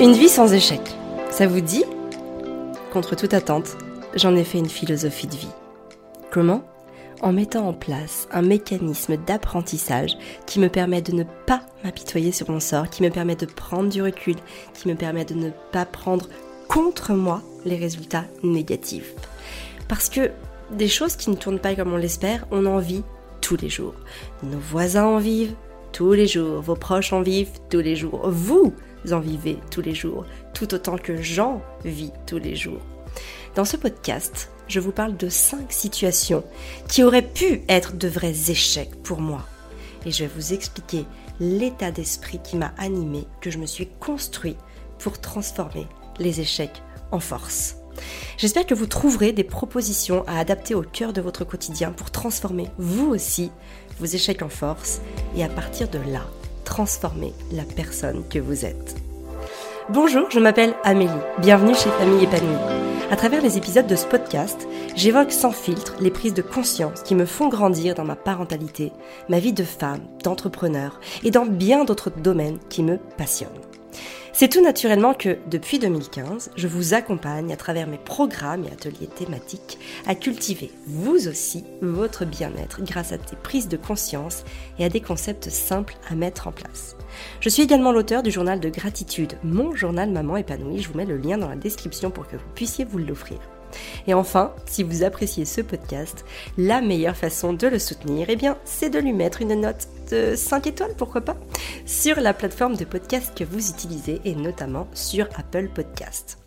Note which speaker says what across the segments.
Speaker 1: Une vie sans échec, ça vous dit? Contre toute attente, j'en ai fait une philosophie de vie. Comment? En mettant en place un mécanisme d'apprentissage qui me permet de ne pas m'apitoyer sur mon sort, qui me permet de prendre du recul, qui me permet de ne pas prendre contre moi les résultats négatifs. Parce que des choses qui ne tournent pas comme on l'espère, on en vit tous les jours. Nos voisins en vivent tous les jours, vos proches en vivent tous les jours, vous en vivez tous les jours, tout autant que j'en vis tous les jours. Dans ce podcast, je vous parle de 5 situations qui auraient pu être de vrais échecs pour moi. Et je vais vous expliquer l'état d'esprit qui m'a animé, que je me suis construit pour transformer les échecs en force. J'espère que vous trouverez des propositions à adapter au cœur de votre quotidien pour transformer vous aussi vos échecs en force et à partir de là, transformer la personne que vous êtes. Bonjour, je m'appelle Amélie. Bienvenue chez Famille épanouie. À travers les épisodes de ce podcast, j'évoque sans filtre les prises de conscience qui me font grandir dans ma parentalité, ma vie de femme, d'entrepreneur et dans bien d'autres domaines qui me passionnent. C'est tout naturellement que, depuis 2015, je vous accompagne à travers mes programmes et ateliers thématiques à cultiver, vous aussi, votre bien-être grâce à des prises de conscience et à des concepts simples à mettre en place. Je suis également l'auteur du journal de gratitude, mon journal Maman épanouie. Je vous mets le lien dans la description pour que vous puissiez vous l'offrir. Et enfin, si vous appréciez ce podcast, la meilleure façon de le soutenir, eh bien, c'est de lui mettre une note de 5 étoiles, pourquoi pas, sur la plateforme de podcast que vous utilisez et notamment sur Apple Podcast.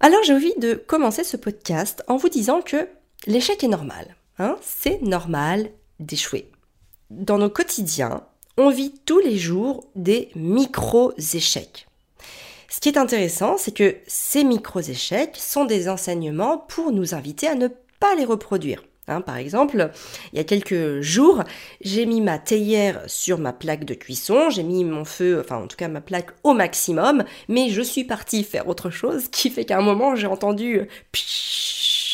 Speaker 1: Alors j'ai envie de commencer ce podcast en vous disant que l'échec est normal. Hein c'est normal d'échouer. Dans nos quotidiens, on vit tous les jours des micro-échecs. Ce qui est intéressant, c'est que ces micro-échecs sont des enseignements pour nous inviter à ne pas les reproduire. Hein, par exemple, il y a quelques jours, j'ai mis ma théière sur ma plaque de cuisson, j'ai mis mon feu, enfin en tout cas ma plaque au maximum, mais je suis partie faire autre chose, qui fait qu'à un moment j'ai entendu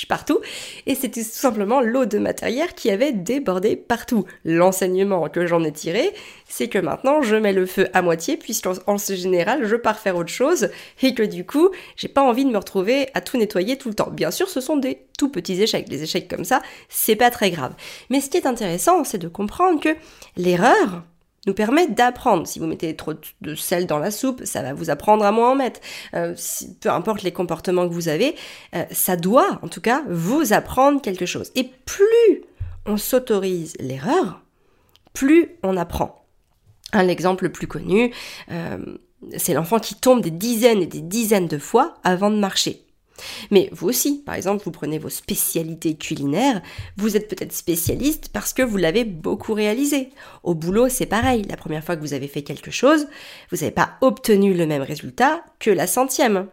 Speaker 1: partout, et c'était tout simplement l'eau de ma théière qui avait débordé partout. L'enseignement que j'en ai tiré, c'est que maintenant je mets le feu à moitié, puisqu'en général je pars faire autre chose, et que du coup, j'ai pas envie de me retrouver à tout nettoyer tout le temps. Bien sûr, ce sont des tout petits échecs. Les échecs comme ça, c'est pas très grave. Mais ce qui est intéressant, c'est de comprendre que l'erreur, nous permet d'apprendre. Si vous mettez trop de sel dans la soupe, ça va vous apprendre à moins en mettre. Euh, peu importe les comportements que vous avez, euh, ça doit en tout cas vous apprendre quelque chose. Et plus on s'autorise l'erreur, plus on apprend. Un exemple le plus connu, euh, c'est l'enfant qui tombe des dizaines et des dizaines de fois avant de marcher. Mais vous aussi, par exemple, vous prenez vos spécialités culinaires, vous êtes peut-être spécialiste parce que vous l'avez beaucoup réalisé. Au boulot, c'est pareil, la première fois que vous avez fait quelque chose, vous n'avez pas obtenu le même résultat que la centième.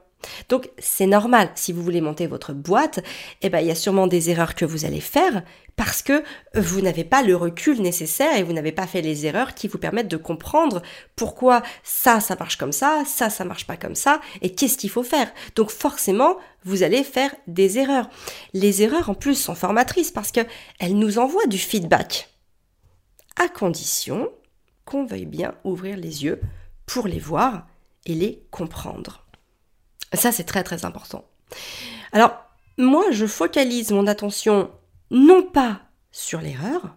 Speaker 1: Donc c'est normal, si vous voulez monter votre boîte, eh ben, il y a sûrement des erreurs que vous allez faire parce que vous n'avez pas le recul nécessaire et vous n'avez pas fait les erreurs qui vous permettent de comprendre pourquoi ça, ça marche comme ça, ça, ça marche pas comme ça et qu'est-ce qu'il faut faire. Donc forcément, vous allez faire des erreurs. Les erreurs en plus sont formatrices parce qu'elles nous envoient du feedback à condition qu'on veuille bien ouvrir les yeux pour les voir et les comprendre. Ça, c'est très très important. Alors, moi, je focalise mon attention non pas sur l'erreur,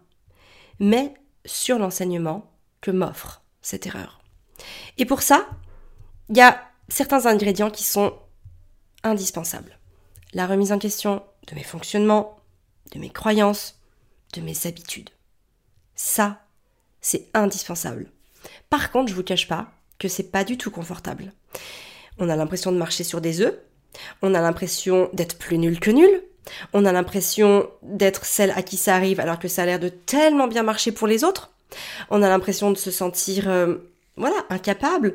Speaker 1: mais sur l'enseignement que m'offre cette erreur. Et pour ça, il y a certains ingrédients qui sont indispensables. La remise en question de mes fonctionnements, de mes croyances, de mes habitudes. Ça, c'est indispensable. Par contre, je vous cache pas que c'est pas du tout confortable on a l'impression de marcher sur des œufs, on a l'impression d'être plus nul que nul, on a l'impression d'être celle à qui ça arrive alors que ça a l'air de tellement bien marcher pour les autres, on a l'impression de se sentir, euh, voilà, incapable.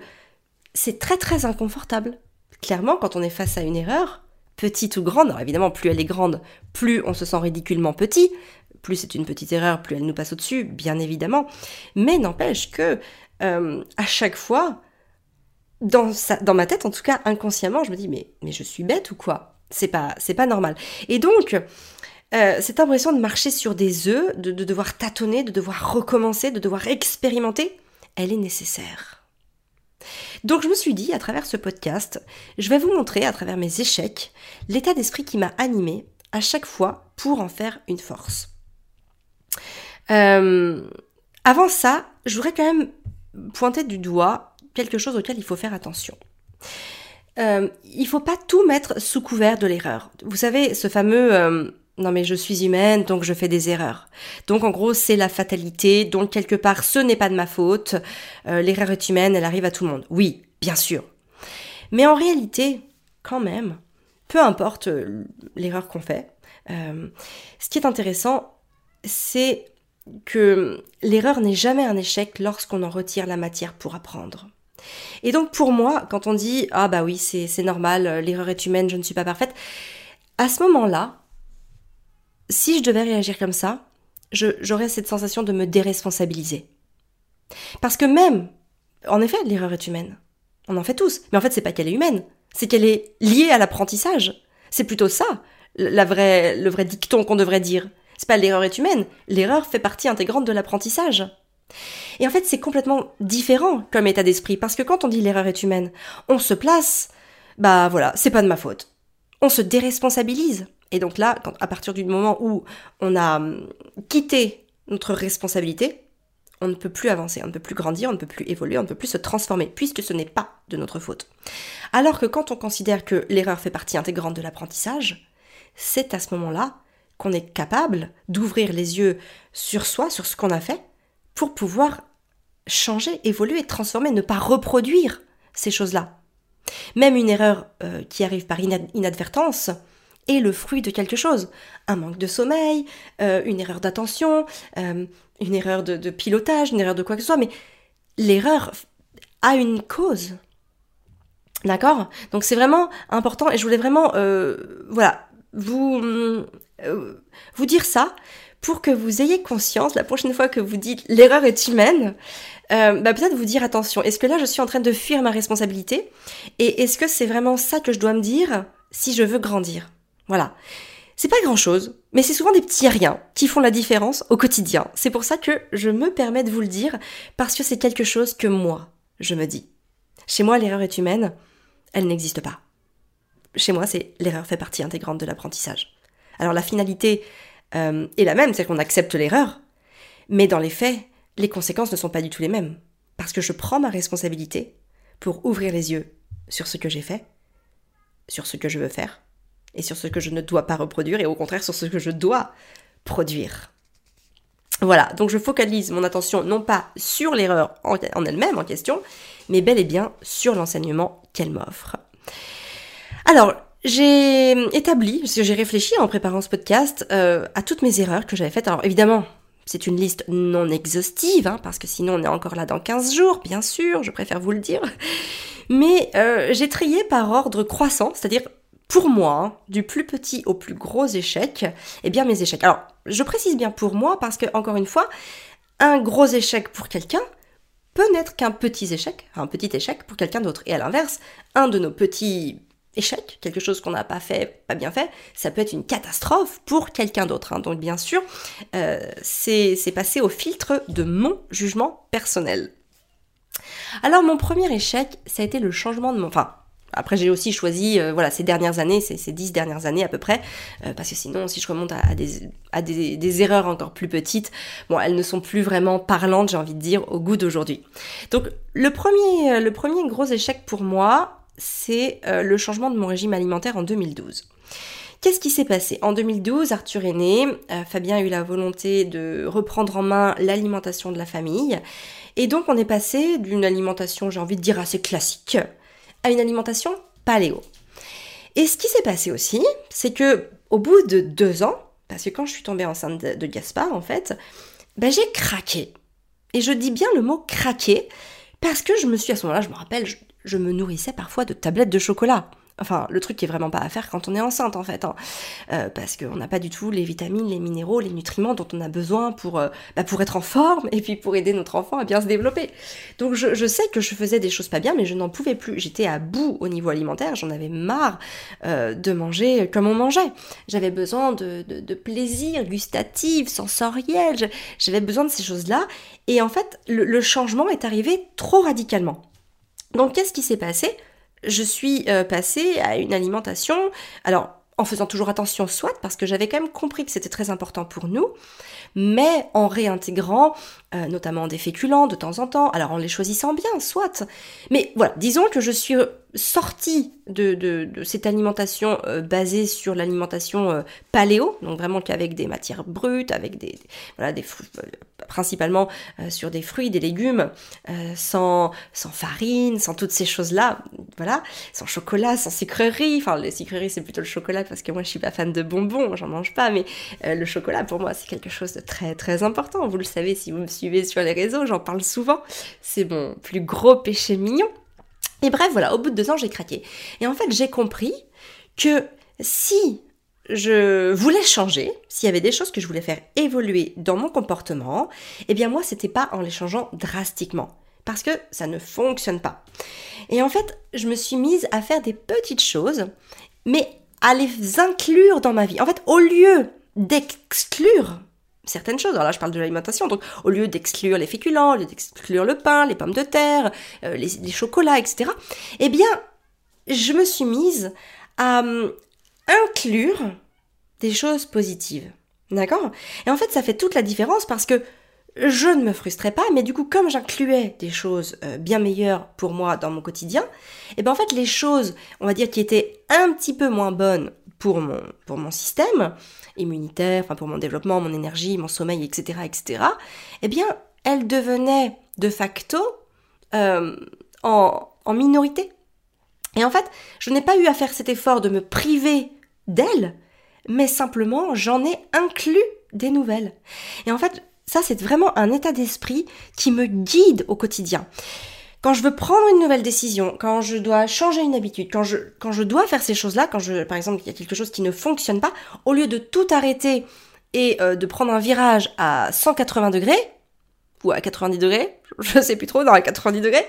Speaker 1: C'est très très inconfortable. Clairement, quand on est face à une erreur, petite ou grande, alors évidemment, plus elle est grande, plus on se sent ridiculement petit, plus c'est une petite erreur, plus elle nous passe au-dessus, bien évidemment. Mais n'empêche que euh, à chaque fois, dans, ma tête, en tout cas inconsciemment, je me dis mais, je suis bête ou quoi? C'est pas, pas normal. Et donc, euh, cette impression de marcher sur des œufs, de, de devoir tâtonner, de devoir recommencer, de devoir expérimenter, elle est nécessaire. Donc je me suis dit, à travers ce podcast, je vais vous montrer, à travers mes échecs, l'état d'esprit qui m'a animé à chaque fois pour en faire une force. Euh, avant ça, je voudrais quand même pointer du doigt quelque chose auquel il faut faire attention. Euh, il faut pas tout mettre sous couvert de l'erreur. Vous savez, ce fameux euh, non mais je suis humaine, donc je fais des erreurs. Donc en gros, c'est la fatalité, donc quelque part, ce n'est pas de ma faute. Euh, l'erreur est humaine, elle arrive à tout le monde. Oui, bien sûr. Mais en réalité, quand même, peu importe euh, l'erreur qu'on fait, euh, ce qui est intéressant, c'est que l'erreur n'est jamais un échec lorsqu'on en retire la matière pour apprendre. Et donc pour moi, quand on dit ah bah oui c'est normal, l'erreur est humaine, je ne suis pas parfaite, à ce moment-là, si je devais réagir comme ça, j'aurais cette sensation de me déresponsabiliser. Parce que même, en effet, l'erreur est humaine. On en fait tous. Mais en fait, c'est pas qu'elle est humaine, c'est qu'elle est liée à l'apprentissage. C'est plutôt ça, la le vrai dicton qu'on devrait dire. C'est pas l'erreur est humaine, l'erreur fait partie intégrante de l'apprentissage. Et en fait, c'est complètement différent comme état d'esprit, parce que quand on dit l'erreur est humaine, on se place, bah voilà, c'est pas de ma faute. On se déresponsabilise. Et donc là, à partir du moment où on a hum, quitté notre responsabilité, on ne peut plus avancer, on ne peut plus grandir, on ne peut plus évoluer, on ne peut plus se transformer, puisque ce n'est pas de notre faute. Alors que quand on considère que l'erreur fait partie intégrante de l'apprentissage, c'est à ce moment-là qu'on est capable d'ouvrir les yeux sur soi, sur ce qu'on a fait, pour pouvoir changer, évoluer, transformer, ne pas reproduire ces choses-là. Même une erreur euh, qui arrive par inadvertance, est le fruit de quelque chose. Un manque de sommeil, euh, une erreur d'attention, euh, une erreur de, pilotage, une erreur de quoi que ce soit, mais l'erreur a une cause. D'accord? Donc c'est vraiment important et je voulais vraiment, voilà, vous dire ça pour que vous ayez conscience, la prochaine fois que vous dites l'erreur est humaine, bah peut-être vous dire attention, est-ce que là je suis en train de fuir ma responsabilité? Et est-ce que c'est vraiment ça que je dois me dire si je veux grandir? Voilà. C'est pas grand chose, mais c'est souvent des petits riens qui font la différence au quotidien. C'est pour ça que je me permets de vous le dire, parce que c'est quelque chose que moi, je me dis. Chez moi, l'erreur est humaine, elle n'existe pas. Chez moi, c'est l'erreur fait partie intégrante de l'apprentissage. Alors la finalité euh, est la même, c'est qu'on accepte l'erreur, mais dans les faits, les conséquences ne sont pas du tout les mêmes. Parce que je prends ma responsabilité pour ouvrir les yeux sur ce que j'ai fait, sur ce que je veux faire, et sur ce que je ne dois pas reproduire et au contraire sur ce que je dois produire. Voilà, donc je focalise mon attention non pas sur l'erreur en, elle-même en question, mais bel et bien sur l'enseignement qu'elle m'offre. Alors, j'ai établi, parce que j'ai réfléchi en préparant ce podcast, euh, à toutes mes erreurs que j'avais faites. Alors évidemment, c'est une liste non exhaustive, hein, parce que sinon on est encore là dans 15 jours, bien sûr, je préfère vous le dire. Mais euh, j'ai trié par ordre croissant, c'est-à-dire pour moi, hein, du plus petit au plus gros échec, eh bien mes échecs. Alors, je précise bien pour moi parce que, encore une fois, un gros échec pour quelqu'un peut n'être qu'un petit échec, un petit échec pour quelqu'un d'autre. Et à l'inverse, un de nos petits échecs, quelque chose qu'on n'a pas fait, pas bien fait, ça peut être une catastrophe pour quelqu'un d'autre. Hein. Donc bien sûr, euh, c'est passé au filtre de mon jugement personnel. Alors mon premier échec, ça a été le changement de mon... Enfin, après, j'ai aussi choisi, euh, voilà, ces dernières années, ces, dix dernières années à peu près, euh, parce que sinon, si je remonte à, des, erreurs encore plus petites, bon, elles ne sont plus vraiment parlantes, j'ai envie de dire, au goût d'aujourd'hui. Donc, le premier gros échec pour moi, c'est le changement de mon régime alimentaire en 2012. Qu'est-ce qui s'est passé? En 2012, Arthur est né, Fabien a eu la volonté de reprendre en main l'alimentation de la famille, et donc on est passé d'une alimentation, j'ai envie de dire, assez classique, à une alimentation paléo. Et ce qui s'est passé aussi, c'est que au bout de deux ans, parce que quand je suis tombée enceinte de, Gaspard, en fait, ben j'ai craqué. Et je dis bien le mot craquer, parce que je me suis à ce moment-là, je me rappelle, me nourrissais parfois de tablettes de chocolat. Enfin, le truc qui est vraiment pas à faire quand on est enceinte en fait, hein. euh, parce qu'on n'a pas du tout les vitamines, les minéraux, les nutriments dont on a besoin pour, euh, bah, pour être en forme et puis pour aider notre enfant à bien se développer. Donc je, sais que je faisais des choses pas bien, mais je n'en pouvais plus. J'étais à bout au niveau alimentaire, j'en avais marre euh, de manger comme on mangeait. J'avais besoin de, de, plaisir gustatif, sensoriel, j'avais besoin de ces choses-là. Et en fait, le changement est arrivé trop radicalement. Donc qu'est-ce qui s'est passé? Je suis passée à une alimentation. Alors en faisant toujours attention soit parce que j'avais quand même compris que c'était très important pour nous, mais en réintégrant euh, notamment des féculents de temps en temps, alors en les choisissant bien, soit. Mais voilà, disons que je suis sortie de, de, cette alimentation euh, basée sur l'alimentation euh, paléo, donc vraiment qu'avec des matières brutes, avec des, voilà des principalement sur des fruits, des légumes, sans sans farine, sans toutes ces choses là, voilà, sans chocolat, sans sucrerie. Enfin, les sucreries c'est plutôt le chocolat parce que moi je suis pas fan de bonbons, j'en mange pas, mais le chocolat pour moi c'est quelque chose de très très important. Vous le savez si vous me suivez sur les réseaux, j'en parle souvent. C'est mon plus gros péché mignon. Et bref, voilà, au bout de deux ans, j'ai craqué. Et en fait, j'ai compris que si je voulais changer, s'il y avait des choses que je voulais faire évoluer dans mon comportement, eh bien moi, c'était pas en les changeant drastiquement. Parce que ça ne fonctionne pas. Et en fait, je me suis mise à faire des petites choses, mais à les inclure dans ma vie. En fait, au lieu d'exclure certaines choses. Alors là, je parle de l'alimentation. Donc, au lieu d'exclure les féculents, au lieu d'exclure le pain, les pommes de terre, euh, les, chocolats, etc., eh bien, je me suis mise à hum, inclure des choses positives. D'accord? Et en fait, ça fait toute la différence parce que je ne me frustrais pas, mais du coup, comme j'incluais des choses euh, bien meilleures pour moi dans mon quotidien, eh bien en fait, les choses, on va dire, qui étaient un petit peu moins bonnes pour mon, pour mon système, immunitaire, enfin pour mon développement, mon énergie, mon sommeil, etc., etc., eh bien, elle devenait de facto euh, en, en minorité. Et en fait, je n'ai pas eu à faire cet effort de me priver d'elle, mais simplement j'en ai inclus des nouvelles. Et en fait, ça c'est vraiment un état d'esprit qui me guide au quotidien. Quand je veux prendre une nouvelle décision, quand je dois changer une habitude, quand je, quand je dois faire ces choses-là, quand je, par exemple, il y a quelque chose qui ne fonctionne pas, au lieu de tout arrêter et euh, de prendre un virage à 180 degrés, ou à 90 degrés, je sais plus trop, dans à 90 degrés,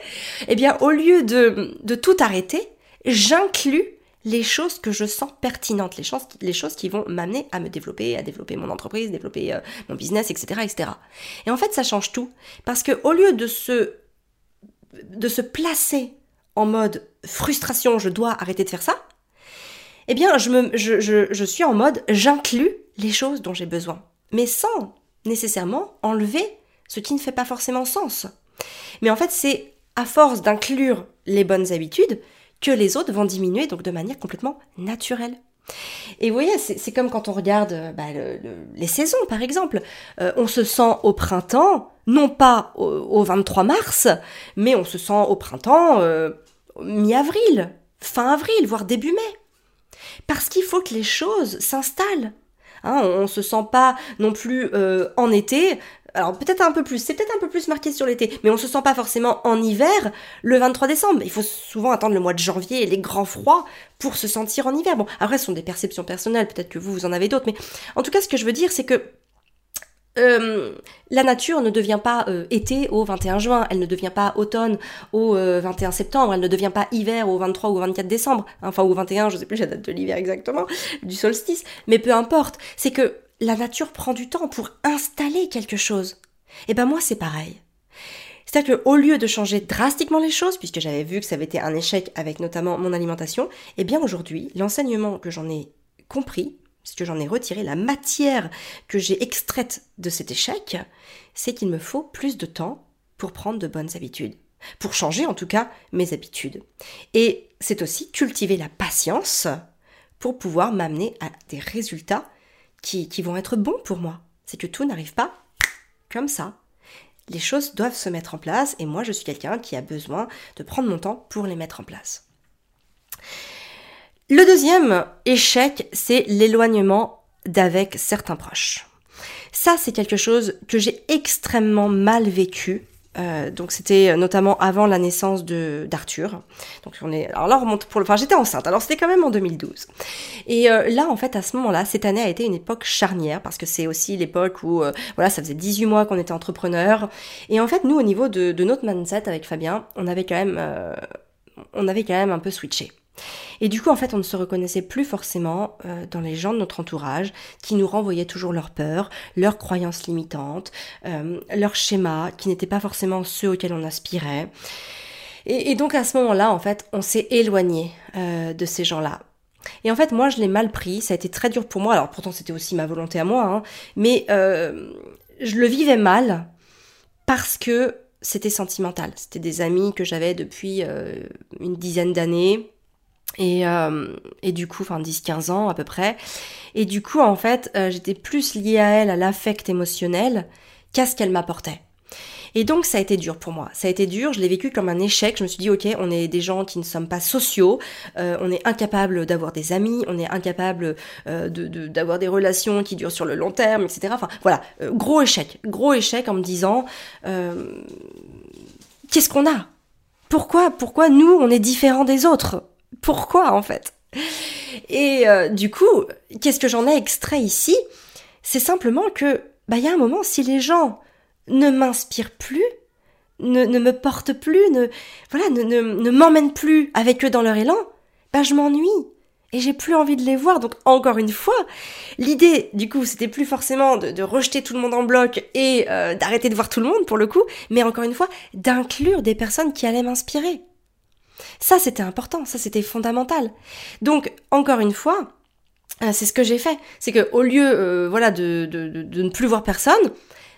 Speaker 1: eh bien, au lieu de, de tout arrêter, j'inclus les choses que je sens pertinentes, les choses, les choses qui vont m'amener à me développer, à développer mon entreprise, développer euh, mon business, etc., etc. Et en fait, ça change tout. Parce que au lieu de se de se placer en mode frustration, je dois arrêter de faire ça, eh bien, je, suis en mode j'inclus les choses dont j'ai besoin, mais sans nécessairement enlever ce qui ne fait pas forcément sens. Mais en fait, c'est à force d'inclure les bonnes habitudes que les autres vont diminuer, donc de manière complètement naturelle. Et vous voyez, c'est comme quand on regarde euh, bah, les saisons, par exemple. Euh, on se sent au printemps, non pas au, 23 mars, mais on se sent au printemps euh, mi-avril, fin avril, voire début mai. Parce qu'il faut que les choses s'installent. Hein, on ne se sent pas non plus en été alors peut-être un peu plus, c'est peut-être un peu plus marqué sur l'été, mais on se sent pas forcément en hiver le 23 décembre. Il faut souvent attendre le mois de janvier et les grands froids pour se sentir en hiver. Bon, après ce sont des perceptions personnelles, peut-être que vous, vous en avez d'autres, mais en tout cas ce que je veux dire c'est que euh, la nature ne devient pas euh, été au 21 juin, elle ne devient pas automne au 21 euh, septembre, elle ne devient pas hiver au 23 ou au 24 décembre, enfin au 21, je sais plus la date de l'hiver exactement, du solstice, mais peu importe, c'est que la nature prend du temps pour installer quelque chose. Et ben moi c'est pareil. C'est-à-dire qu'au lieu de changer drastiquement les choses, puisque j'avais vu que ça avait été un échec avec notamment mon alimentation, eh bien aujourd'hui, l'enseignement que j'en ai compris, puisque j'en ai retiré, la matière que j'ai extraite de cet échec, c'est qu'il me faut plus de temps pour prendre de bonnes habitudes. Pour changer en tout cas mes habitudes. Et c'est aussi cultiver la patience pour pouvoir m'amener à des résultats qui, vont être bons pour moi. C'est que tout n'arrive pas comme ça. Les choses doivent se mettre en place et moi je suis quelqu'un qui a besoin de prendre mon temps pour les mettre en place. Le deuxième échec, c'est l'éloignement d'avec certains proches. Ça, c'est quelque chose que j'ai extrêmement mal vécu euh, donc c'était notamment avant la naissance de d'Arthur. Donc on est alors là on remonte pour le enfin j'étais enceinte. Alors c'était quand même en 2012. Et euh, là en fait à ce moment-là, cette année a été une époque charnière parce que c'est aussi l'époque où euh, voilà, ça faisait 18 mois qu'on était entrepreneur et en fait nous au niveau de, de notre mindset avec Fabien, on avait quand même on avait quand même un peu switché. Et du coup, en fait, on ne se reconnaissait plus forcément euh, dans les gens de notre entourage qui nous renvoyaient toujours leurs peurs, leurs croyances limitantes, euh, leurs schémas qui n'étaient pas forcément ceux auxquels on aspirait. Et, donc à ce moment-là, en fait, on s'est éloigné euh, de ces gens-là. Et en fait, moi, je l'ai mal pris. Ça a été très dur pour moi. Alors pourtant, c'était aussi ma volonté à moi. Hein. mais je le vivais mal parce que c'était sentimental. C'était des amis que j'avais depuis une dizaine d'années. Et, euh, et, du coup, enfin 10-15 ans à peu près. Et du coup, en fait, j'étais plus liée à elle, à l'affect émotionnel, qu'à ce qu'elle m'apportait. Et donc ça a été dur pour moi. Ça a été dur, je l'ai vécu comme un échec. Je me suis dit, ok, on est des gens qui ne sommes pas sociaux, euh, on est incapable d'avoir des amis, on est incapable euh, d'avoir des relations qui durent sur le long terme, etc. Enfin voilà, euh, gros échec, gros échec en me disant, qu'est-ce qu'on a? Pourquoi, pourquoi nous, on est différents des autres? Pourquoi en fait? Et du coup, qu'est-ce que j'en ai extrait ici? C'est simplement que, bah, il y a un moment, si les gens ne m'inspire plus, ne, me porte plus, ne voilà, ne, ne, ne m'emmène plus avec eux dans leur élan, ben je m'ennuie et j'ai plus envie de les voir. Donc encore une fois, l'idée du coup c'était plus forcément de, de, rejeter tout le monde en bloc et euh, d'arrêter de voir tout le monde pour le coup, mais encore une fois d'inclure des personnes qui allaient m'inspirer. Ça c'était important, ça c'était fondamental. Donc encore une fois, euh, c'est ce que j'ai fait, c'est que au lieu euh, voilà de, de, de, ne plus voir personne,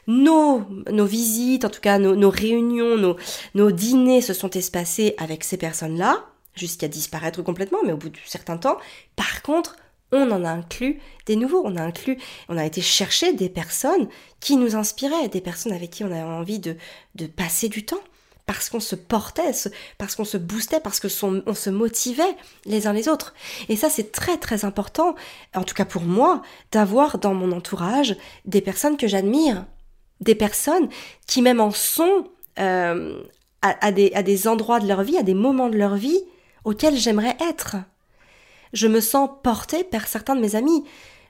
Speaker 1: nos, nos visites, en tout cas nos, réunions, nos, dîners se sont espacés avec ces personnes-là, jusqu'à disparaître complètement, mais au bout d'un certain temps. Par contre, on en a inclus des nouveaux, on a inclus, on a été chercher des personnes qui nous inspiraient, des personnes avec qui on avait envie de, de passer du temps, parce qu'on se portait, parce qu'on se boostait, parce que on se motivait les uns les autres. Et ça, c'est très très important, en tout cas pour moi, d'avoir dans mon entourage des personnes que j'admire, des personnes qui même en sont euh, à, des, à des endroits de leur vie, à des moments de leur vie auxquels j'aimerais être. Je me sens portée par certains de mes amis.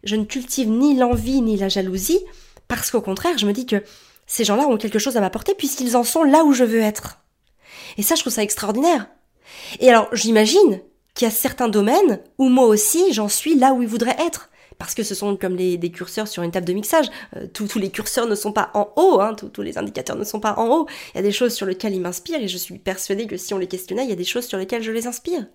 Speaker 1: Je ne cultive ni l'envie ni la jalousie, parce qu'au contraire, je me dis que ces gens-là ont quelque chose à m'apporter puisqu'ils en sont là où je veux être. Et ça, je trouve ça extraordinaire. Et alors, j'imagine qu'il y a certains domaines où moi aussi, j'en suis là où ils voudraient être parce que ce sont comme les, des curseurs sur une table de mixage. Euh, tous, les curseurs ne sont pas en haut, hein, tous, les indicateurs ne sont pas en haut. Il y a des choses sur lesquelles ils m'inspirent et je suis persuadée que si on les questionnait, il y a des choses sur lesquelles je les inspire.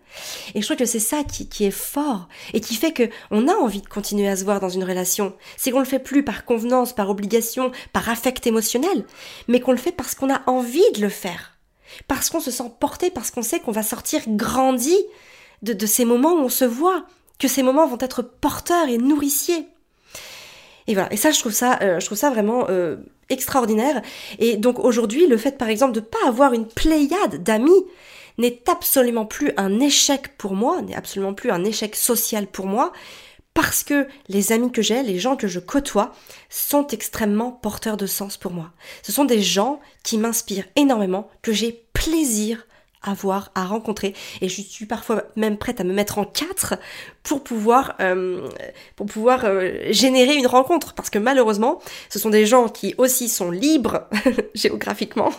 Speaker 1: Et je trouve que c'est ça qui, qui, est fort et qui fait que on a envie de continuer à se voir dans une relation. C'est qu'on le fait plus par convenance, par obligation, par affect émotionnel, mais qu'on le fait parce qu'on a envie de le faire. Parce qu'on se sent porté, parce qu'on sait qu'on va sortir grandi de, de ces moments où on se voit, que ces moments vont être porteurs et nourriciers. Et voilà, et ça je trouve ça, euh, vraiment euh, extraordinaire. Et donc aujourd'hui, le fait par exemple de ne pas avoir une pléiade d'amis n'est absolument plus un échec pour moi, n'est absolument plus un échec social pour moi, parce que les amis que j'ai, les gens que je côtoie, sont extrêmement porteurs de sens pour moi. Ce sont des gens qui m'inspirent énormément, que j'ai plaisir à voir, à rencontrer. Et je suis parfois même prête à me mettre en quatre pour pouvoir, euh, pour pouvoir euh, générer une rencontre. Parce que malheureusement, ce sont des gens qui aussi sont libres géographiquement.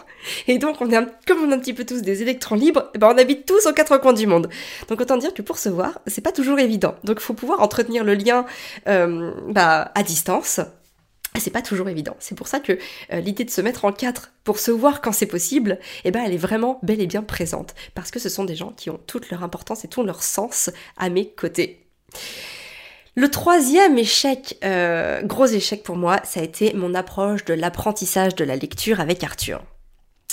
Speaker 1: Et donc, on est un, comme on est un petit peu tous des électrons libres, eh ben on habite tous aux quatre coins du monde. Donc autant dire que pour se voir, c'est pas toujours évident. Donc il faut pouvoir entretenir le lien euh, bah, à distance c'est pas toujours évident. C'est pour ça que euh, l'idée de se mettre en quatre pour se voir quand c'est possible, eh ben elle est vraiment bel et bien présente parce que ce sont des gens qui ont toute leur importance et tout leur sens à mes côtés. Le troisième échec, euh, gros échec pour moi, ça a été mon approche de l'apprentissage de la lecture avec Arthur.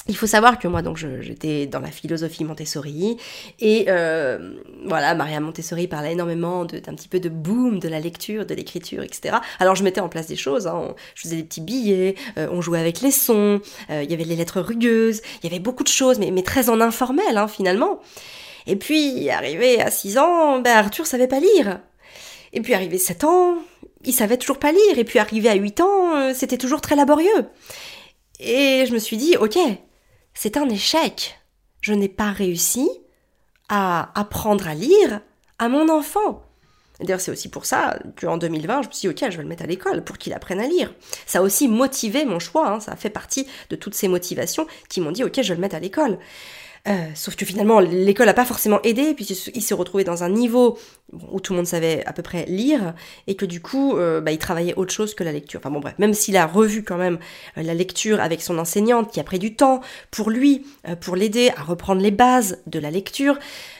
Speaker 1: Il faut savoir que moi, donc, j'étais dans la philosophie Montessori et euh, voilà, Maria Montessori parlait énormément d'un petit peu de boom de la lecture, de l'écriture, etc. Alors je mettais en place des choses, hein, je faisais des petits billets, euh, on jouait avec les sons, euh, il y avait les lettres rugueuses, il y avait beaucoup de choses, mais, très en informel hein, finalement. Et puis arrivé à 6 ans, ben Arthur savait pas lire. Et puis arrivé 7 ans, il savait toujours pas lire. Et puis arrivé à 8 ans, c'était toujours très laborieux. Et je me suis dit, ok, c'est un échec. Je n'ai pas réussi à apprendre à lire à mon enfant. D'ailleurs, c'est aussi pour ça qu'en 2020, je me suis dit, ok, je vais le mettre à l'école pour qu'il apprenne à lire. Ça a aussi motivé mon choix, hein. ça a fait partie de toutes ces motivations qui m'ont dit, ok, je vais le mettre à l'école. Euh, sauf que finalement, l'école n'a pas forcément aidé, puis il s'est retrouvé dans un niveau où tout le monde savait à peu près lire, et que du coup, euh, bah, il travaillait autre chose que la lecture. Enfin bon bref, même s'il a revu quand même euh, la lecture avec son enseignante, qui a pris du temps pour lui, pour l'aider à reprendre les bases de la lecture,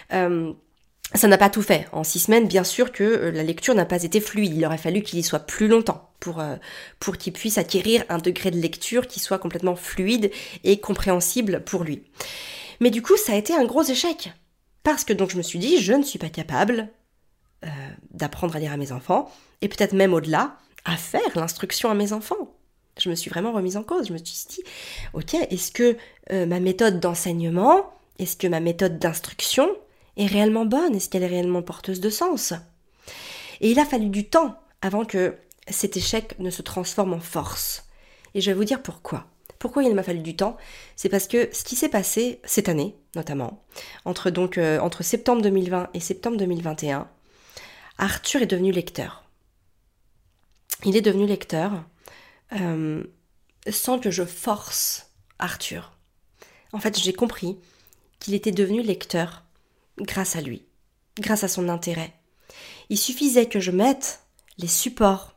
Speaker 1: ça n'a pas tout fait. En six semaines, bien sûr que la lecture n'a pas été fluide. Il aurait fallu qu'il y soit plus longtemps pour, pour qu'il puisse acquérir un degré de lecture qui soit complètement fluide et compréhensible pour lui. Mais du coup, ça a été un gros échec. Parce que donc je me suis dit, je ne suis pas capable euh, d'apprendre à lire à mes enfants, et peut-être même au-delà, à faire l'instruction à mes enfants. Je me suis vraiment remise en cause. Je me suis dit, ok, est-ce que euh, ma méthode d'enseignement, est-ce que ma méthode d'instruction est réellement bonne? Est-ce qu'elle est réellement porteuse de sens? Et il a fallu du temps avant que cet échec ne se transforme en force. Et je vais vous dire pourquoi. Pourquoi il m'a fallu du temps? C'est parce que ce qui s'est passé cette année, notamment, entre, donc, euh, entre septembre 2020 et septembre 2021, Arthur est devenu lecteur. Il est devenu lecteur euh, sans que je force Arthur. En fait, j'ai compris qu'il était devenu lecteur grâce à lui, grâce à son intérêt. Il suffisait que je mette les supports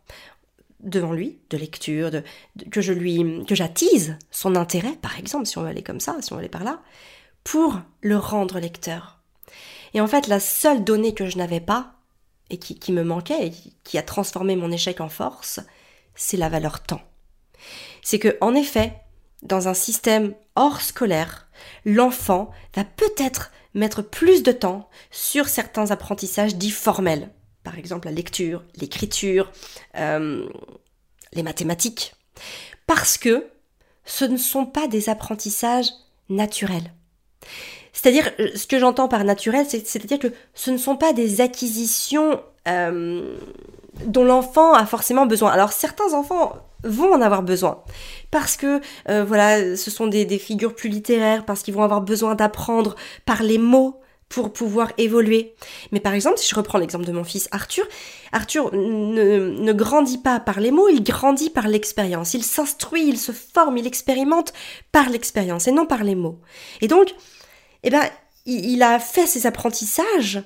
Speaker 1: devant lui, de lecture, que je lui, que j'attise son intérêt, par exemple, si on veut aller comme ça, si on veut aller par là, pour le rendre lecteur. Et en fait, la seule donnée que je n'avais pas, et qui, me manquait, et qui a transformé mon échec en force, c'est la valeur temps. C'est que, en effet, dans un système hors scolaire, l'enfant va peut-être mettre plus de temps sur certains apprentissages dits formels, par exemple la lecture, l'écriture, euh, les mathématiques, parce que ce ne sont pas des apprentissages naturels. C'est-à-dire, euh, ce que j'entends par naturel, c'est-à-dire que ce ne sont pas des acquisitions euh, dont l'enfant a forcément besoin. Alors certains enfants vont en avoir besoin parce que voilà, ce sont des, figures plus littéraires, parce qu'ils vont avoir besoin d'apprendre par les mots, pour pouvoir évoluer. Mais par exemple, si je reprends l'exemple de mon fils Arthur, Arthur ne, grandit pas par les mots, il grandit par l'expérience. Il s'instruit, il se forme, il expérimente par l'expérience et non par les mots. Et donc, eh ben, il, a fait ses apprentissages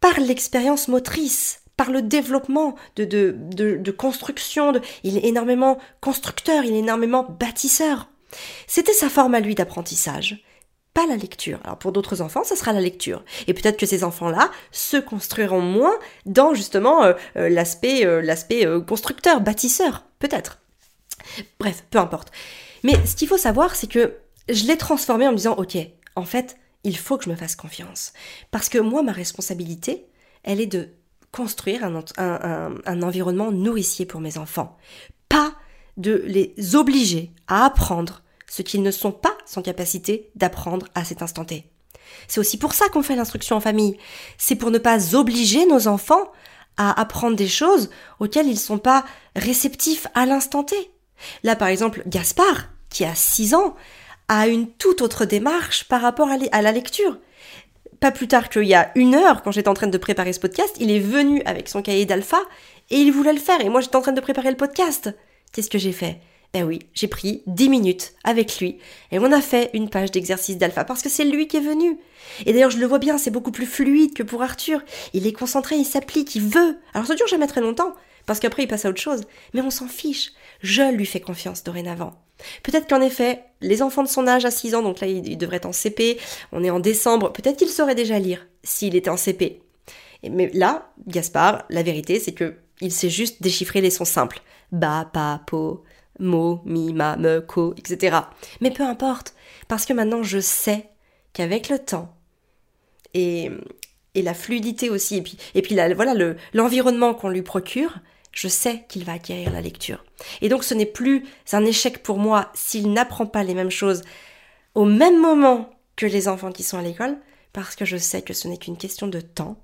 Speaker 1: par l'expérience motrice, par le développement de, de, de, construction. Il est énormément constructeur, il est énormément bâtisseur. C'était sa forme à lui d'apprentissage pas la lecture. Alors pour d'autres enfants, ça sera la lecture. Et peut-être que ces enfants-là se construiront moins dans justement euh, euh, l'aspect euh, l'aspect constructeur, bâtisseur, peut-être. Bref, peu importe. Mais ce qu'il faut savoir, c'est que je l'ai transformé en me disant, ok, en fait, il faut que je me fasse confiance. Parce que moi, ma responsabilité, elle est de construire un, environnement nourricier pour mes enfants. Pas de les obliger à apprendre ce qu'ils ne sont pas sans capacité d'apprendre à cet instant T. C'est aussi pour ça qu'on fait l'instruction en famille. C'est pour ne pas obliger nos enfants à apprendre des choses auxquelles ils ne sont pas réceptifs à l'instant T. Là, par exemple, Gaspard, qui a 6 ans, a une toute autre démarche par rapport à la lecture. Pas plus tard qu'il y a une heure, quand j'étais en train de préparer ce podcast, il est venu avec son cahier d'alpha et il voulait le faire. Et moi, j'étais en train de préparer le podcast. Qu'est-ce que j'ai fait? Eh oui, j'ai pris 10 minutes avec lui et on a fait une page d'exercice d'alpha parce que c'est lui qui est venu. Et d'ailleurs, je le vois bien, c'est beaucoup plus fluide que pour Arthur. Il est concentré, il s'applique, il veut. Alors ça dure jamais très longtemps parce qu'après il passe à autre chose. Mais on s'en fiche. Je lui fais confiance dorénavant. Peut-être qu'en effet, les enfants de son âge à 6 ans, donc là il devrait être en CP, on est en décembre, peut-être qu'il saurait déjà lire s'il était en CP. Mais là, Gaspard, la vérité c'est que il sait juste déchiffrer les sons simples. Ba, pa, po, mo, mi, ma, me, ko, etc. Mais peu importe, parce que maintenant je sais qu'avec le temps et, et la fluidité aussi, et puis, et puis voilà l'environnement qu'on lui procure, je sais qu'il va acquérir la lecture. Et donc ce n'est plus un échec pour moi s'il n'apprend pas les mêmes choses au même moment que les enfants qui sont à l'école, parce que je sais que ce n'est qu'une question de temps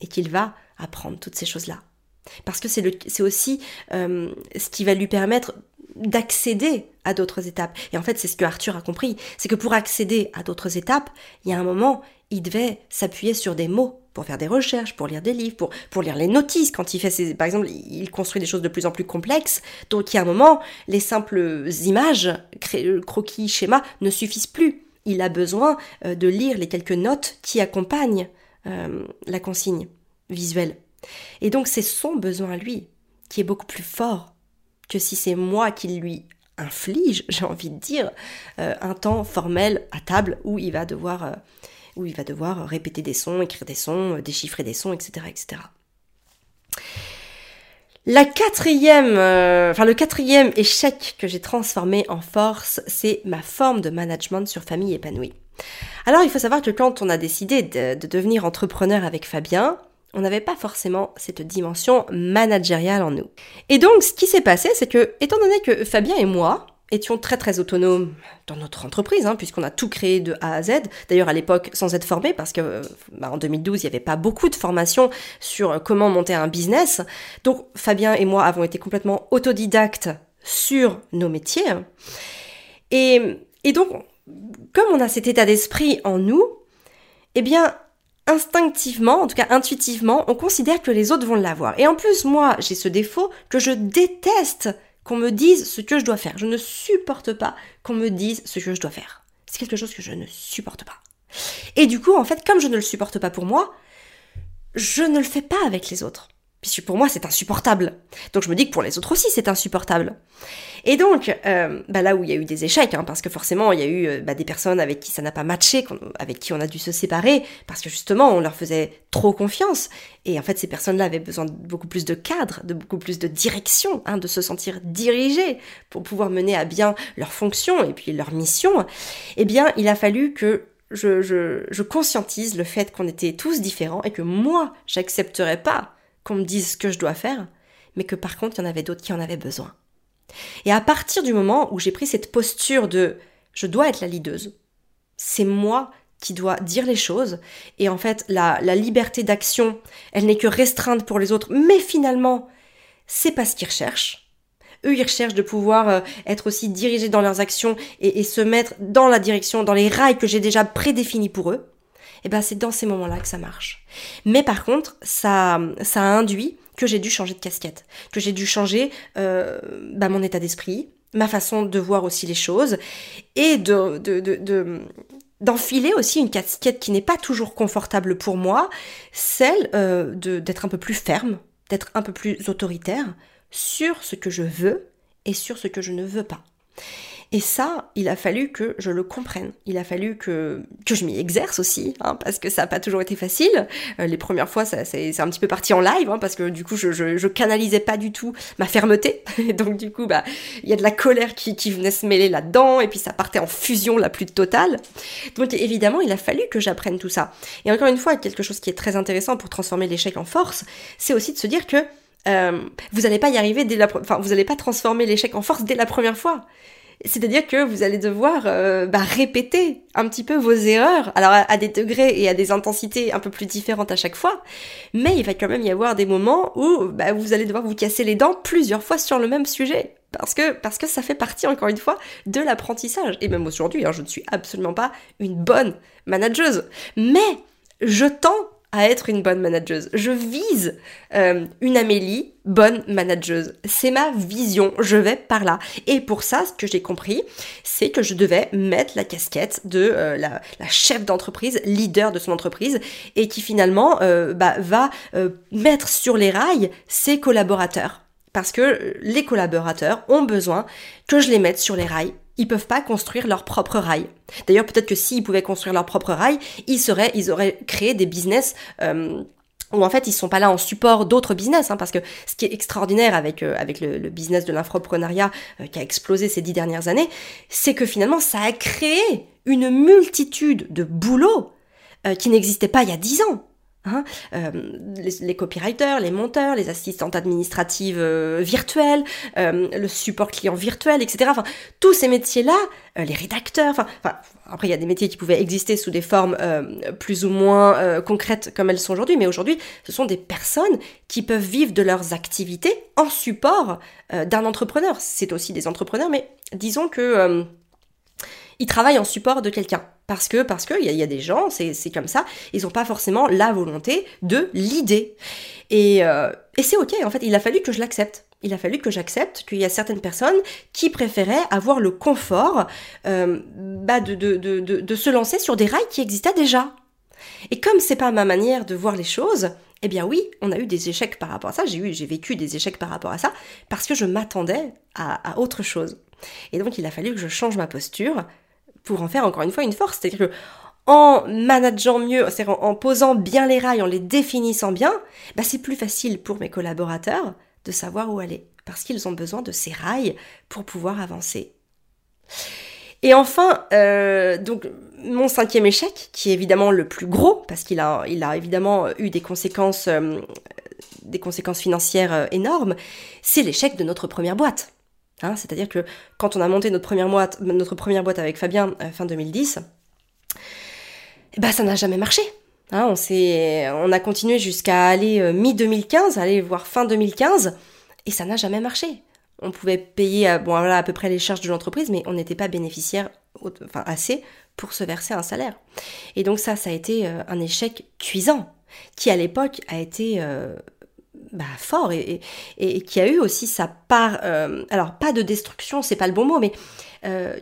Speaker 1: et qu'il va apprendre toutes ces choses-là. Parce que c'est aussi euh, ce qui va lui permettre d'accéder à d'autres étapes. Et en fait, c'est ce que Arthur a compris. C'est que pour accéder à d'autres étapes, il y a un moment, il devait s'appuyer sur des mots pour faire des recherches, pour lire des livres, pour, pour lire les notices. Quand il fait ses, par exemple, il construit des choses de plus en plus complexes. Donc, il y a un moment, les simples images, croquis, schémas ne suffisent plus il a besoin euh, de lire les quelques notes qui accompagnent euh, la consigne visuelle. Et donc c'est son besoin à lui qui est beaucoup plus fort que si c'est moi qui lui inflige, j'ai envie de dire, euh, un temps formel à table où il va devoir, où il va devoir répéter des sons, écrire des sons, déchiffrer des sons, etc., etc. La quatrième, euh, enfin le quatrième échec que j'ai transformé en force, c'est ma forme de management sur famille épanouie. Alors il faut savoir que quand on a décidé de devenir entrepreneur avec Fabien, on n'avait pas forcément cette dimension managériale en nous. Et donc ce qui s'est passé, c'est que, étant donné que Fabien et moi, étions très très autonomes dans notre entreprise, hein, puisqu'on a tout créé de A à Z. D'ailleurs à l'époque sans être formé, parce que bah, en 2012 il n'y avait pas beaucoup de formation sur comment monter un business. Donc Fabien et moi avons été complètement autodidactes sur nos métiers. Et donc, comme on a cet état d'esprit en nous, eh bien, instinctivement, en tout cas intuitivement, on considère que les autres vont l'avoir. Et en plus, moi, j'ai ce défaut que je déteste qu'on me dise ce que je dois faire. Je ne supporte pas qu'on me dise ce que je dois faire. C'est quelque chose que je ne supporte pas. Et du coup, en fait, comme je ne le supporte pas pour moi, je ne le fais pas avec les autres puisque pour moi c'est insupportable. Donc je me dis que pour les autres aussi c'est insupportable. Et donc, euh, bah là où il y a eu des échecs, hein, parce que forcément il y a eu euh, bah, des personnes avec qui ça n'a pas matché, avec qui on a dû se séparer, parce que justement on leur faisait trop confiance. Et en fait ces personnes-là avaient besoin de beaucoup plus de cadre, de beaucoup plus de direction, hein, de se sentir dirigées pour pouvoir mener à bien leur fonction et puis leur mission. Eh bien il a fallu que je, je, je conscientise le fait qu'on était tous différents et que moi j'accepterais pas qu'on me dise ce que je dois faire, mais que par contre, il y en avait d'autres qui en avaient besoin. Et à partir du moment où j'ai pris cette posture de je dois être la leaduse, c'est moi qui dois dire les choses, et en fait, la, liberté d'action, elle n'est que restreinte pour les autres, mais finalement, c'est pas ce qu'ils recherchent. Eux, ils recherchent de pouvoir euh, être aussi dirigés dans leurs actions et, et se mettre dans la direction, dans les rails que j'ai déjà prédéfinis pour eux et eh ben c'est dans ces moments-là que ça marche. Mais par contre, ça, ça a induit que j'ai dû changer de casquette, que j'ai dû changer euh, bah, mon état d'esprit, ma façon de voir aussi les choses, et de, de, de, d'enfiler aussi une casquette qui n'est pas toujours confortable pour moi, celle euh, d'être un peu plus ferme, d'être un peu plus autoritaire sur ce que je veux et sur ce que je ne veux pas. Et ça, il a fallu que je le comprenne. Il a fallu que, que je m'y exerce aussi, hein, parce que ça n'a pas toujours été facile. Euh, les premières fois, ça, c'est, un petit peu parti en live, hein, parce que du coup, je, je, je, canalisais pas du tout ma fermeté. Et donc, du coup, bah, il y a de la colère qui, qui venait se mêler là-dedans, et puis ça partait en fusion la plus totale. Donc, évidemment, il a fallu que j'apprenne tout ça. Et encore une fois, quelque chose qui est très intéressant pour transformer l'échec en force, c'est aussi de se dire que euh, vous n'allez pas y arriver dès la, enfin, vous n'allez pas transformer l'échec en force dès la première fois. C'est-à-dire que vous allez devoir euh, bah, répéter un petit peu vos erreurs, alors à, des degrés et à des intensités un peu plus différentes à chaque fois, mais il va quand même y avoir des moments où bah, vous allez devoir vous casser les dents plusieurs fois sur le même sujet. Parce que, parce que ça fait partie, encore une fois, de l'apprentissage. Et même aujourd'hui, hein, je ne suis absolument pas une bonne manageuse. Mais je tends à être une bonne manageuse. Je vise euh, une Amélie bonne manageuse. C'est ma vision, je vais par là. Et pour ça, ce que j'ai compris, c'est que je devais mettre la casquette de euh, la, chef d'entreprise, leader de son entreprise, et qui finalement euh, bah, va mettre sur les rails ses collaborateurs. Parce que les collaborateurs ont besoin que je les mette sur les rails ils peuvent pas construire leur propre rail. D'ailleurs, peut-être que s'ils pouvaient construire leur propre rail, ils seraient, ils auraient créé des business euh, où en fait ils sont pas là en support d'autres business, hein, parce que ce qui est extraordinaire avec euh, avec le, business de l'infoprenariat euh, qui a explosé ces dix dernières années, c'est que finalement ça a créé une multitude de boulots qui n'existaient pas il y a dix ans. Hein, euh, les, copywriters, les monteurs, les assistantes administratives euh, virtuelles, euh, le support client virtuel, etc. Enfin, tous ces métiers-là, les rédacteurs, enfin, après il y a des métiers qui pouvaient exister sous des formes plus ou moins concrètes comme elles sont aujourd'hui, mais aujourd'hui, ce sont des personnes qui peuvent vivre de leurs activités en support d'un entrepreneur. C'est aussi des entrepreneurs, mais disons que ils travaillent en support de quelqu'un. Parce que, parce il y, a des gens, c'est comme ça, ils n'ont pas forcément la volonté de l'idée. Et, euh, et c'est ok, en fait, il a fallu que je l'accepte. il a fallu que j'accepte qu'il y a certaines personnes qui préféraient avoir le confort euh, bah de, de, de, de, se lancer sur des rails qui existaient déjà. Et comme c'est pas ma manière de voir les choses, eh bien oui, on a eu des échecs par rapport à ça. J'ai j'ai vécu des échecs par rapport à ça parce que je m'attendais à autre chose. Et donc il a fallu que je change ma posture pour en faire encore une fois une force. C'est-à-dire que en manageant mieux, en, posant bien les rails, en les définissant bien, bah c'est plus facile pour mes collaborateurs de savoir où aller, parce qu'ils ont besoin de ces rails pour pouvoir avancer. Et enfin, euh, mon cinquième échec, qui est évidemment le plus gros, parce qu'il a, il a évidemment eu des conséquences, euh, financières euh, énormes, c'est l'échec de notre première boîte. Hein, C'est-à-dire que quand on a monté notre première boîte, avec Fabien fin 2010, eh ben, ça n'a jamais marché. Hein, on, on a continué jusqu'à aller mi-2015, aller voir fin 2015, et ça n'a jamais marché on pouvait payer euh, bon, voilà, à peu près les charges de l'entreprise, mais on n'était pas bénéficiaire enfin, assez pour se verser un salaire. Et donc ça, ça a été euh, un échec cuisant, qui à l'époque a été euh, bah, fort et, et, qui a eu aussi sa part, alors pas de destruction, c'est pas le bon mot, mais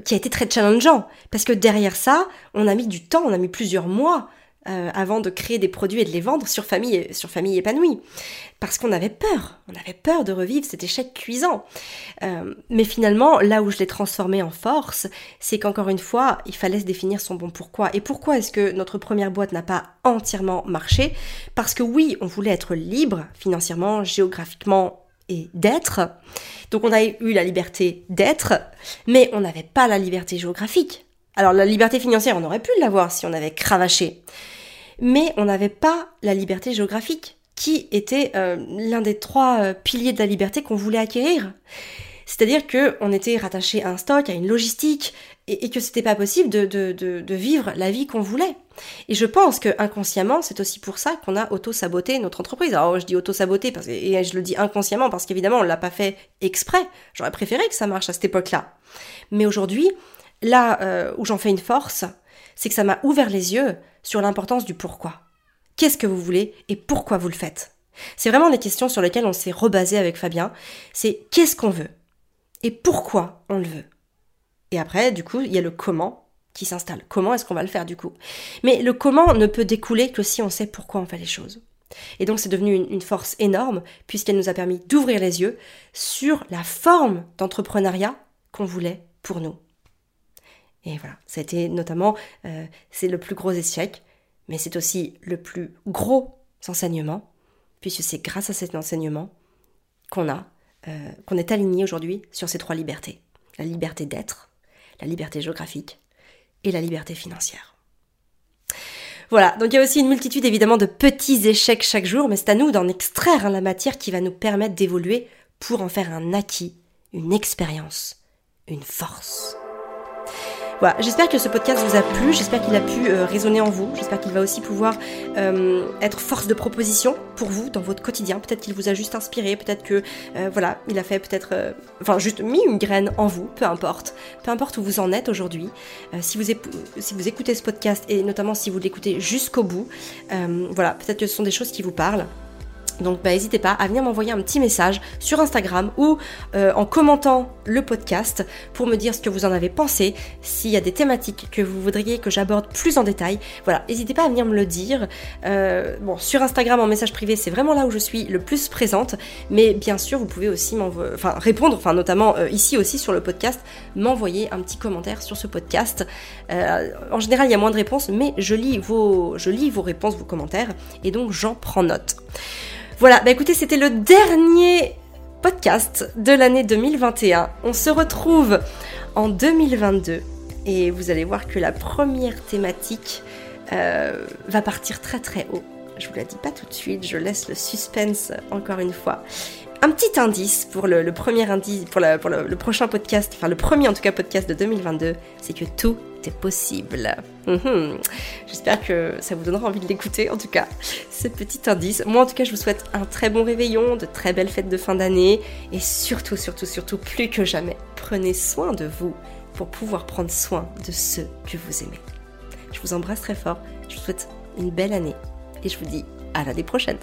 Speaker 1: qui a été très challengeant. Parce que derrière ça, on a mis du temps, on a mis plusieurs mois euh, avant de créer des produits et de les vendre sur famille, sur famille épanouie. Parce qu'on avait peur, on avait peur de revivre cet échec cuisant. Euh, mais finalement, là où je l'ai transformé en force, c'est qu'encore une fois, il fallait se définir son bon pourquoi. Et pourquoi est-ce que notre première boîte n'a pas entièrement marché? Parce que oui, on voulait être libre financièrement, géographiquement et d'être. Donc on a eu la liberté d'être, mais on n'avait pas la liberté géographique. Alors la liberté financière, on aurait pu l'avoir si on avait cravaché mais on n'avait pas la liberté géographique, qui était euh, l'un des trois euh, piliers de la liberté qu'on voulait acquérir. C'est-à-dire qu'on était rattaché à un stock, à une logistique, et, que c'était pas possible de, de, de, vivre la vie qu'on voulait. Et je pense que inconsciemment, c'est aussi pour ça qu'on a auto-saboté notre entreprise. Alors je dis auto-saboté et je le dis inconsciemment parce qu'évidemment on l'a pas fait exprès. J'aurais préféré que ça marche à cette époque-là. Mais aujourd'hui, là euh, où j'en fais une force, c'est que ça m'a ouvert les yeux sur l'importance du pourquoi. Qu'est-ce que vous voulez et pourquoi vous le faites? C'est vraiment les questions sur lesquelles on s'est rebasé avec Fabien. C'est qu'est-ce qu'on veut et pourquoi on le veut? Et après, du coup, il y a le comment qui s'installe. Comment est-ce qu'on va le faire du coup? Mais le comment ne peut découler que si on sait pourquoi on fait les choses. Et donc c'est devenu une, force énorme puisqu'elle nous a permis d'ouvrir les yeux sur la forme d'entrepreneuriat qu'on voulait pour nous. Et voilà, été notamment, euh, c'est le plus gros échec, mais c'est aussi le plus gros enseignement, puisque c'est grâce à cet enseignement qu'on a, euh, qu'on est aligné aujourd'hui sur ces trois libertés. La liberté d'être, la liberté géographique et la liberté financière. Voilà, donc il y a aussi une multitude évidemment de petits échecs chaque jour, mais c'est à nous d'en extraire hein, la matière qui va nous permettre d'évoluer pour en faire un acquis, une expérience, une force. Voilà, j'espère que ce podcast vous a plu, j'espère qu'il a pu euh, résonner en vous, j'espère qu'il va aussi pouvoir euh, être force de proposition pour vous dans votre quotidien. Peut-être qu'il vous a juste inspiré, peut-être que euh, voilà, il a fait peut-être, enfin juste mis une graine en vous, peu importe, peu importe où vous en êtes aujourd'hui. si vous si vous écoutez ce podcast et notamment si vous l'écoutez jusqu'au bout, voilà, peut-être que ce sont des choses qui vous parlent. Donc bah, n'hésitez pas à venir m'envoyer un petit message sur Instagram ou euh, en commentant le podcast pour me dire ce que vous en avez pensé, s'il y a des thématiques que vous voudriez que j'aborde plus en détail. Voilà, n'hésitez pas à venir me le dire. Euh, bon, sur Instagram en message privé, c'est vraiment là où je suis le plus présente, mais bien sûr, vous pouvez aussi enfin, répondre, enfin notamment euh, ici aussi sur le podcast, m'envoyer un petit commentaire sur ce podcast. en général, il y a moins de réponses, mais je lis vos, je lis vos réponses, vos commentaires, et donc j'en prends note. Voilà, bah écoutez, c'était le dernier podcast de l'année 2021. On se retrouve en 2022 et vous allez voir que la première thématique euh, va partir très très haut. Je vous la dis pas tout de suite, je laisse le suspense encore une fois. Un petit indice pour le, premier indice, pour, le, prochain podcast, enfin le premier en tout cas podcast de 2022, c'est que tout possible. Mhm. J'espère que ça vous donnera envie de l'écouter, en tout cas, ce petit indice. Moi, en tout cas, je vous souhaite un très bon réveillon, de très belles fêtes de fin d'année, et surtout, surtout, surtout, plus que jamais, prenez soin de vous pour pouvoir prendre soin de ceux que vous aimez. Je vous embrasse très fort, je vous souhaite une belle année, et je vous dis à l'année prochaine.